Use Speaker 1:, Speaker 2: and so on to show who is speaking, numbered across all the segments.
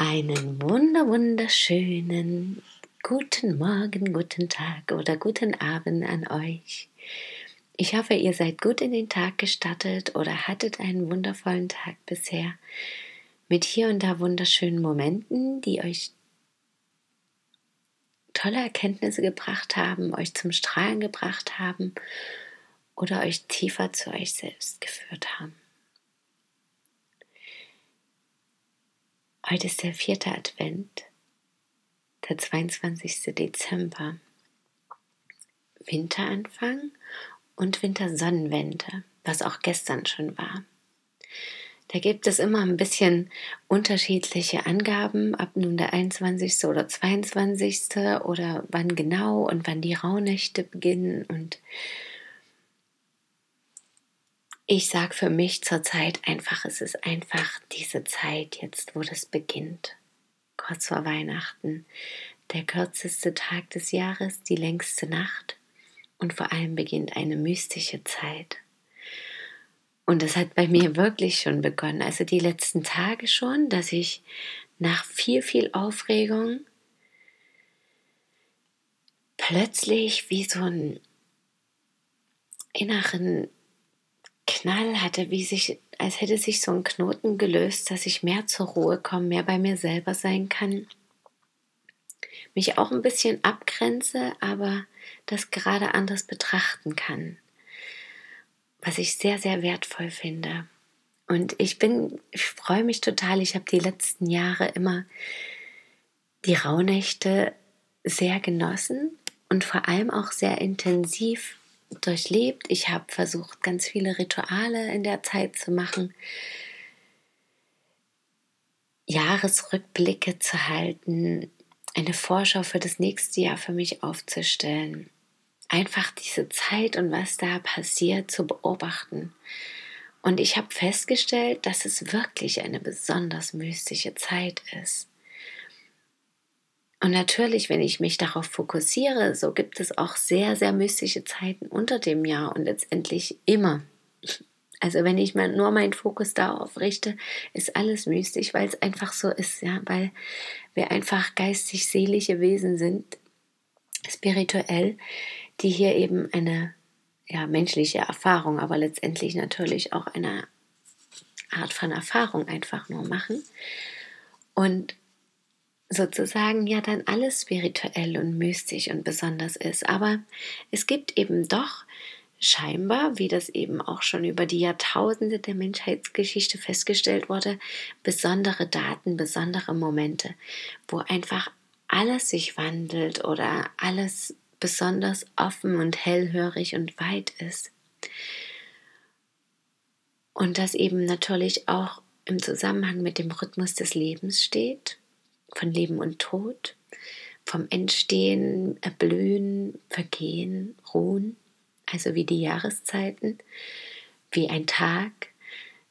Speaker 1: einen wunder wunderschönen guten Morgen, guten Tag oder guten Abend an euch. Ich hoffe, ihr seid gut in den Tag gestartet oder hattet einen wundervollen Tag bisher mit hier und da wunderschönen Momenten, die euch tolle Erkenntnisse gebracht haben, euch zum Strahlen gebracht haben oder euch tiefer zu euch selbst geführt haben. Heute ist der vierte Advent, der 22. Dezember. Winteranfang und Wintersonnenwende, was auch gestern schon war. Da gibt es immer ein bisschen unterschiedliche Angaben, ab nun der 21. oder 22. oder wann genau und wann die Rauhnächte beginnen und ich sage für mich zurzeit einfach, es ist einfach diese Zeit jetzt, wo das beginnt. Kurz vor Weihnachten. Der kürzeste Tag des Jahres, die längste Nacht und vor allem beginnt eine mystische Zeit. Und das hat bei mir wirklich schon begonnen. Also die letzten Tage schon, dass ich nach viel, viel Aufregung plötzlich wie so einen inneren Knall hatte, wie sich, als hätte sich so ein Knoten gelöst, dass ich mehr zur Ruhe komme, mehr bei mir selber sein kann, mich auch ein bisschen abgrenze, aber das gerade anders betrachten kann, was ich sehr, sehr wertvoll finde. Und ich bin, ich freue mich total. Ich habe die letzten Jahre immer die Rauhnächte sehr genossen und vor allem auch sehr intensiv durchlebt. Ich habe versucht, ganz viele Rituale in der Zeit zu machen, Jahresrückblicke zu halten, eine Vorschau für das nächste Jahr für mich aufzustellen. Einfach diese Zeit und was da passiert zu beobachten. Und ich habe festgestellt, dass es wirklich eine besonders mystische Zeit ist. Und natürlich, wenn ich mich darauf fokussiere, so gibt es auch sehr, sehr mystische Zeiten unter dem Jahr und letztendlich immer. Also wenn ich mal nur meinen Fokus darauf richte, ist alles mystisch, weil es einfach so ist, ja, weil wir einfach geistig seelische Wesen sind, spirituell, die hier eben eine ja, menschliche Erfahrung, aber letztendlich natürlich auch eine Art von Erfahrung einfach nur machen. Und sozusagen ja dann alles spirituell und mystisch und besonders ist. Aber es gibt eben doch scheinbar, wie das eben auch schon über die Jahrtausende der Menschheitsgeschichte festgestellt wurde, besondere Daten, besondere Momente, wo einfach alles sich wandelt oder alles besonders offen und hellhörig und weit ist. Und das eben natürlich auch im Zusammenhang mit dem Rhythmus des Lebens steht von Leben und Tod, vom Entstehen, Erblühen, Vergehen, Ruhen, also wie die Jahreszeiten, wie ein Tag,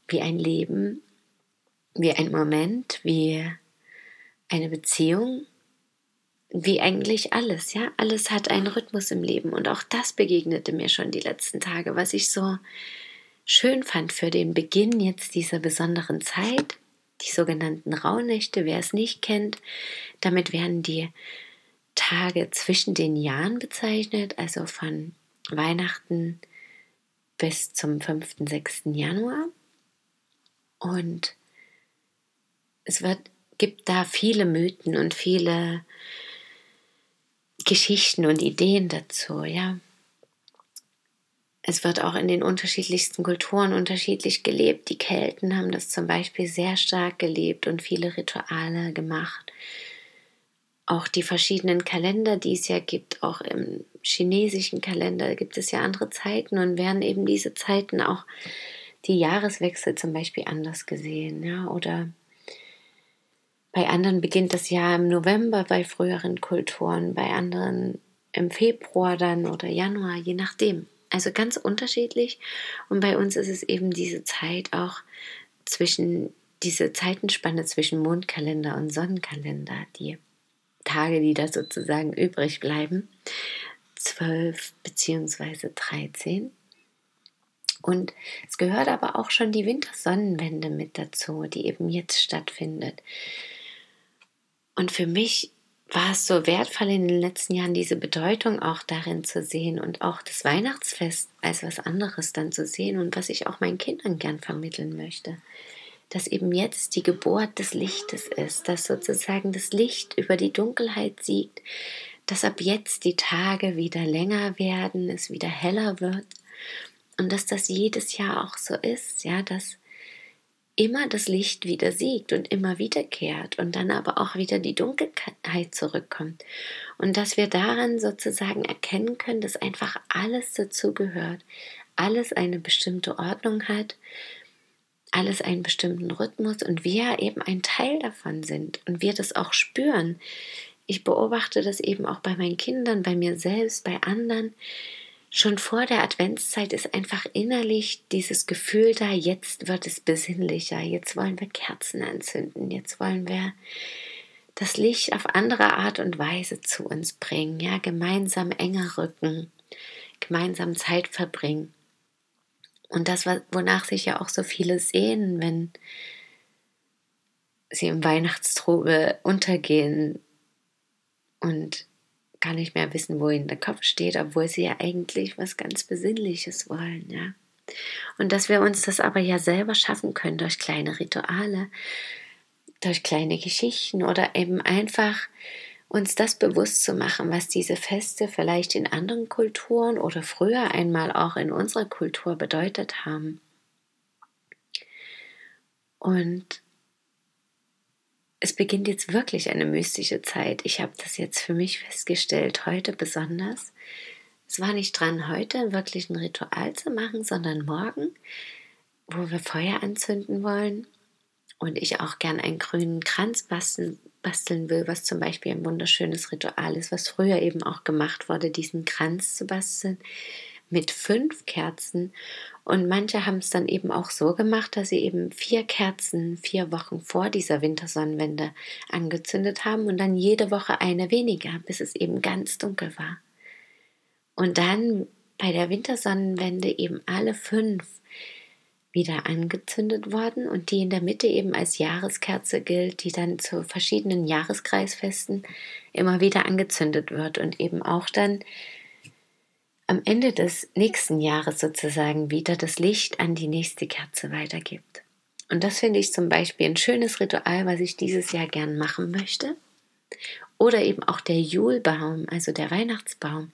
Speaker 1: wie ein Leben, wie ein Moment, wie eine Beziehung, wie eigentlich alles, ja, alles hat einen Rhythmus im Leben und auch das begegnete mir schon die letzten Tage, was ich so schön fand für den Beginn jetzt dieser besonderen Zeit, die sogenannten Rauhnächte, wer es nicht kennt. Damit werden die Tage zwischen den Jahren bezeichnet, also von Weihnachten bis zum 5. 6. Januar. Und es wird, gibt da viele Mythen und viele Geschichten und Ideen dazu, ja. Es wird auch in den unterschiedlichsten Kulturen unterschiedlich gelebt. Die Kelten haben das zum Beispiel sehr stark gelebt und viele Rituale gemacht. Auch die verschiedenen Kalender, die es ja gibt, auch im chinesischen Kalender gibt es ja andere Zeiten und werden eben diese Zeiten auch die Jahreswechsel zum Beispiel anders gesehen, ja, oder Bei anderen beginnt das Jahr im November bei früheren Kulturen, bei anderen im Februar dann oder Januar, je nachdem. Also ganz unterschiedlich. Und bei uns ist es eben diese Zeit auch zwischen, diese Zeitenspanne zwischen Mondkalender und Sonnenkalender, die Tage, die da sozusagen übrig bleiben, 12 beziehungsweise 13. Und es gehört aber auch schon die Wintersonnenwende mit dazu, die eben jetzt stattfindet. Und für mich war es so wertvoll in den letzten Jahren, diese Bedeutung auch darin zu sehen und auch das Weihnachtsfest als was anderes dann zu sehen und was ich auch meinen Kindern gern vermitteln möchte. Dass eben jetzt die Geburt des Lichtes ist, dass sozusagen das Licht über die Dunkelheit siegt, dass ab jetzt die Tage wieder länger werden, es wieder heller wird und dass das jedes Jahr auch so ist, ja, dass immer das Licht wieder siegt und immer wiederkehrt und dann aber auch wieder die Dunkelheit zurückkommt. Und dass wir daran sozusagen erkennen können, dass einfach alles dazugehört, alles eine bestimmte Ordnung hat, alles einen bestimmten Rhythmus und wir eben ein Teil davon sind und wir das auch spüren. Ich beobachte das eben auch bei meinen Kindern, bei mir selbst, bei anderen, schon vor der Adventszeit ist einfach innerlich dieses Gefühl da, jetzt wird es besinnlicher, jetzt wollen wir Kerzen anzünden, jetzt wollen wir das Licht auf andere Art und Weise zu uns bringen, ja, gemeinsam enger rücken, gemeinsam Zeit verbringen. Und das, wonach sich ja auch so viele sehnen, wenn sie im Weihnachtstrubel untergehen und gar nicht mehr wissen, wo ihnen der Kopf steht, obwohl sie ja eigentlich was ganz Besinnliches wollen, ja. Und dass wir uns das aber ja selber schaffen können durch kleine Rituale, durch kleine Geschichten oder eben einfach uns das bewusst zu machen, was diese Feste vielleicht in anderen Kulturen oder früher einmal auch in unserer Kultur bedeutet haben. Und es beginnt jetzt wirklich eine mystische Zeit. Ich habe das jetzt für mich festgestellt, heute besonders. Es war nicht dran, heute wirklich ein Ritual zu machen, sondern morgen, wo wir Feuer anzünden wollen und ich auch gern einen grünen Kranz basteln, basteln will, was zum Beispiel ein wunderschönes Ritual ist, was früher eben auch gemacht wurde, diesen Kranz zu basteln mit fünf Kerzen. Und manche haben es dann eben auch so gemacht, dass sie eben vier Kerzen vier Wochen vor dieser Wintersonnenwende angezündet haben und dann jede Woche eine weniger, bis es eben ganz dunkel war. Und dann bei der Wintersonnenwende eben alle fünf wieder angezündet worden und die in der Mitte eben als Jahreskerze gilt, die dann zu verschiedenen Jahreskreisfesten immer wieder angezündet wird und eben auch dann am Ende des nächsten Jahres sozusagen wieder das Licht an die nächste Kerze weitergibt. Und das finde ich zum Beispiel ein schönes Ritual, was ich dieses Jahr gern machen möchte. Oder eben auch der Julbaum, also der Weihnachtsbaum,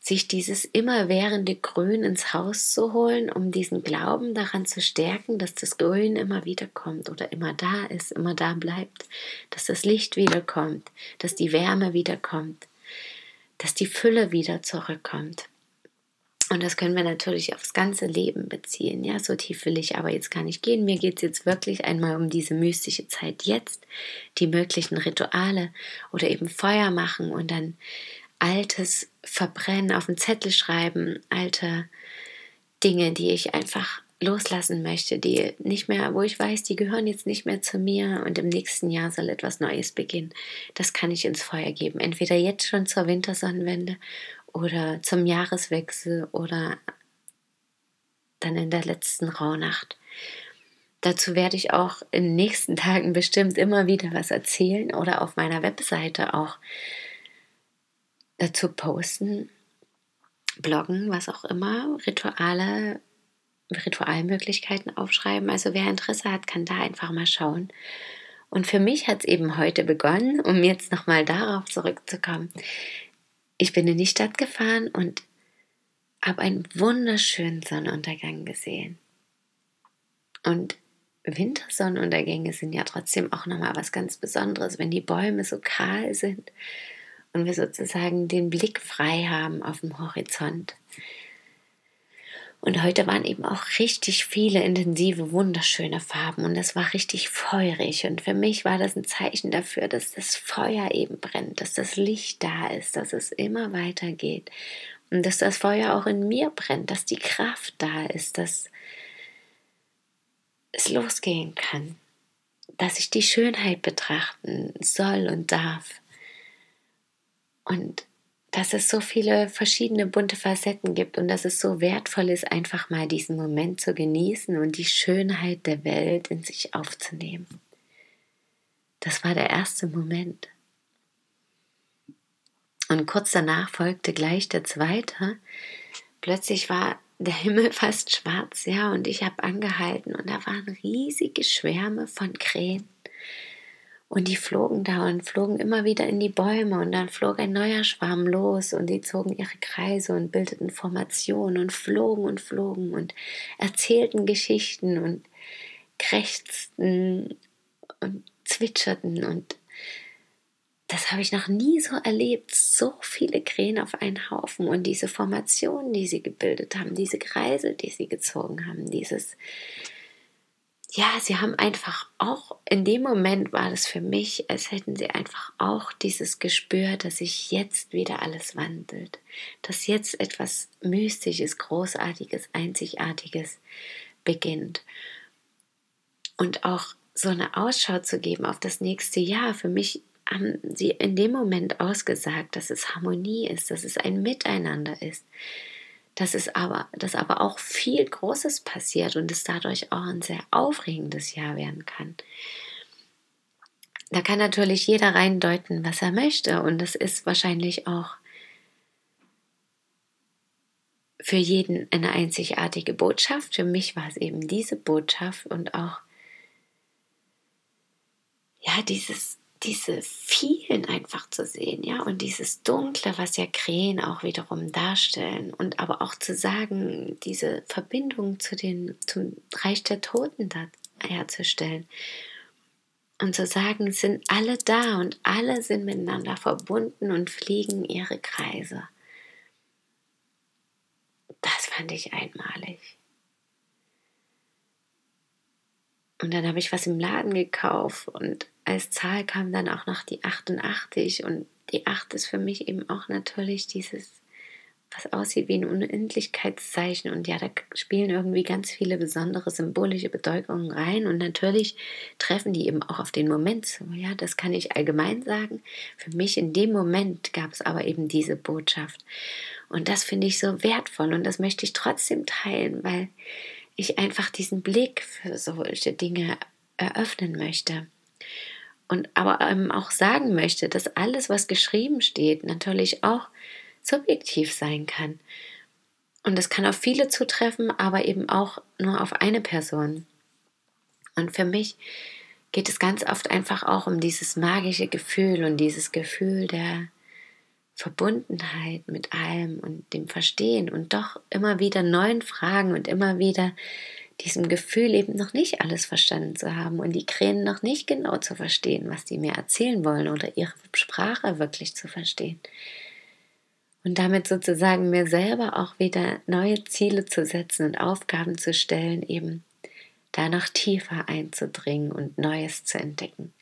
Speaker 1: sich dieses immerwährende Grün ins Haus zu holen, um diesen Glauben daran zu stärken, dass das Grün immer wieder kommt oder immer da ist, immer da bleibt, dass das Licht wiederkommt, dass die Wärme wiederkommt, dass die Fülle wieder zurückkommt. Und das können wir natürlich aufs ganze Leben beziehen. Ja, so tief will ich aber jetzt gar nicht gehen. Mir geht es jetzt wirklich einmal um diese mystische Zeit jetzt, die möglichen Rituale oder eben Feuer machen und dann Altes verbrennen, auf einen Zettel schreiben, alte Dinge, die ich einfach loslassen möchte, die nicht mehr, wo ich weiß, die gehören jetzt nicht mehr zu mir und im nächsten Jahr soll etwas Neues beginnen. Das kann ich ins Feuer geben. Entweder jetzt schon zur Wintersonnenwende oder zum Jahreswechsel oder dann in der letzten Rauhnacht. Dazu werde ich auch in den nächsten Tagen bestimmt immer wieder was erzählen oder auf meiner Webseite auch dazu posten, bloggen, was auch immer, Rituale, Ritualmöglichkeiten aufschreiben. Also wer Interesse hat, kann da einfach mal schauen. Und für mich hat es eben heute begonnen, um jetzt nochmal darauf zurückzukommen, ich bin in die Stadt gefahren und habe einen wunderschönen Sonnenuntergang gesehen. Und Wintersonnenuntergänge sind ja trotzdem auch nochmal was ganz Besonderes, wenn die Bäume so kahl sind und wir sozusagen den Blick frei haben auf dem Horizont. Und heute waren eben auch richtig viele intensive, wunderschöne Farben und das war richtig feurig. Und für mich war das ein Zeichen dafür, dass das Feuer eben brennt, dass das Licht da ist, dass es immer weitergeht und dass das Feuer auch in mir brennt, dass die Kraft da ist, dass es losgehen kann, dass ich die Schönheit betrachten soll und darf. Und dass es so viele verschiedene bunte Facetten gibt und dass es so wertvoll ist, einfach mal diesen Moment zu genießen und die Schönheit der Welt in sich aufzunehmen. Das war der erste Moment. Und kurz danach folgte gleich der zweite. Plötzlich war der Himmel fast schwarz, ja, und ich habe angehalten und da waren riesige Schwärme von Krähen. Und die flogen da und flogen immer wieder in die Bäume. Und dann flog ein neuer Schwarm los und die zogen ihre Kreise und bildeten Formationen und flogen und flogen und erzählten Geschichten und krächzten und zwitscherten. Und das habe ich noch nie so erlebt. So viele Krähen auf einen Haufen. Und diese Formationen, die sie gebildet haben, diese Kreise, die sie gezogen haben, dieses ja, sie haben einfach auch, in dem Moment war das für mich, als hätten sie einfach auch dieses Gespür, dass sich jetzt wieder alles wandelt, dass jetzt etwas Mystisches, Großartiges, Einzigartiges beginnt. Und auch so eine Ausschau zu geben auf das nächste Jahr, für mich haben sie in dem Moment ausgesagt, dass es Harmonie ist, dass es ein Miteinander ist, dass es aber, dass aber auch viel Großes passiert und es dadurch auch ein sehr aufregendes Jahr werden kann. Da kann natürlich jeder reindeuten, was er möchte und das ist wahrscheinlich auch für jeden eine einzigartige Botschaft. Für mich war es eben diese Botschaft und auch ja, dieses diese vielen einfach zu sehen, ja, und dieses Dunkle, was ja Krähen auch wiederum darstellen, und aber auch zu sagen, diese Verbindung zu den, zum Reich der Toten da herzustellen. Und zu sagen, sind alle da und alle sind miteinander verbunden und fliegen ihre Kreise. Das fand ich einmalig. Und dann habe ich was im Laden gekauft und als Zahl kam dann auch noch die 88 und die 8 ist für mich eben auch natürlich dieses, was aussieht wie ein Unendlichkeitszeichen und ja, da spielen irgendwie ganz viele besondere symbolische Bedeutungen rein und natürlich treffen die eben auch auf den Moment zu, ja, das kann ich allgemein sagen. Für mich in dem Moment gab es aber eben diese Botschaft und das finde ich so wertvoll und das möchte ich trotzdem teilen, weil ich einfach diesen Blick für solche Dinge eröffnen möchte und aber ähm, auch sagen möchte, dass alles, was geschrieben steht, natürlich auch subjektiv sein kann. Und das kann auf viele zutreffen, aber eben auch nur auf eine Person. Und für mich geht es ganz oft einfach auch um dieses magische Gefühl und dieses Gefühl der Verbundenheit mit allem und dem Verstehen und doch immer wieder neuen Fragen und immer wieder diesem Gefühl eben noch nicht alles verstanden zu haben und die Krähen noch nicht genau zu verstehen, was die mir erzählen wollen oder ihre Sprache wirklich zu verstehen. Und damit sozusagen mir selber auch wieder neue Ziele zu setzen und Aufgaben zu stellen, eben da noch tiefer einzudringen und Neues zu entdecken.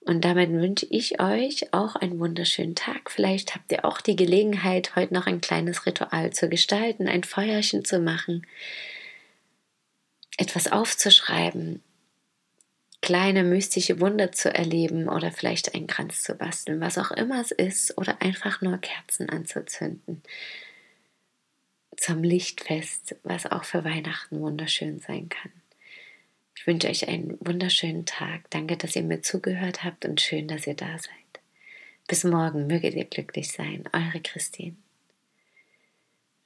Speaker 1: Und damit wünsche ich euch auch einen wunderschönen Tag. Vielleicht habt ihr auch die Gelegenheit, heute noch ein kleines Ritual zu gestalten, ein Feuerchen zu machen, etwas aufzuschreiben, kleine mystische Wunder zu erleben oder vielleicht einen Kranz zu basteln, was auch immer es ist, oder einfach nur Kerzen anzuzünden zum Lichtfest, was auch für Weihnachten wunderschön sein kann. Ich wünsche euch einen wunderschönen Tag. Danke, dass ihr mir zugehört habt und schön, dass ihr da seid. Bis morgen möget ihr glücklich sein. Eure Christine.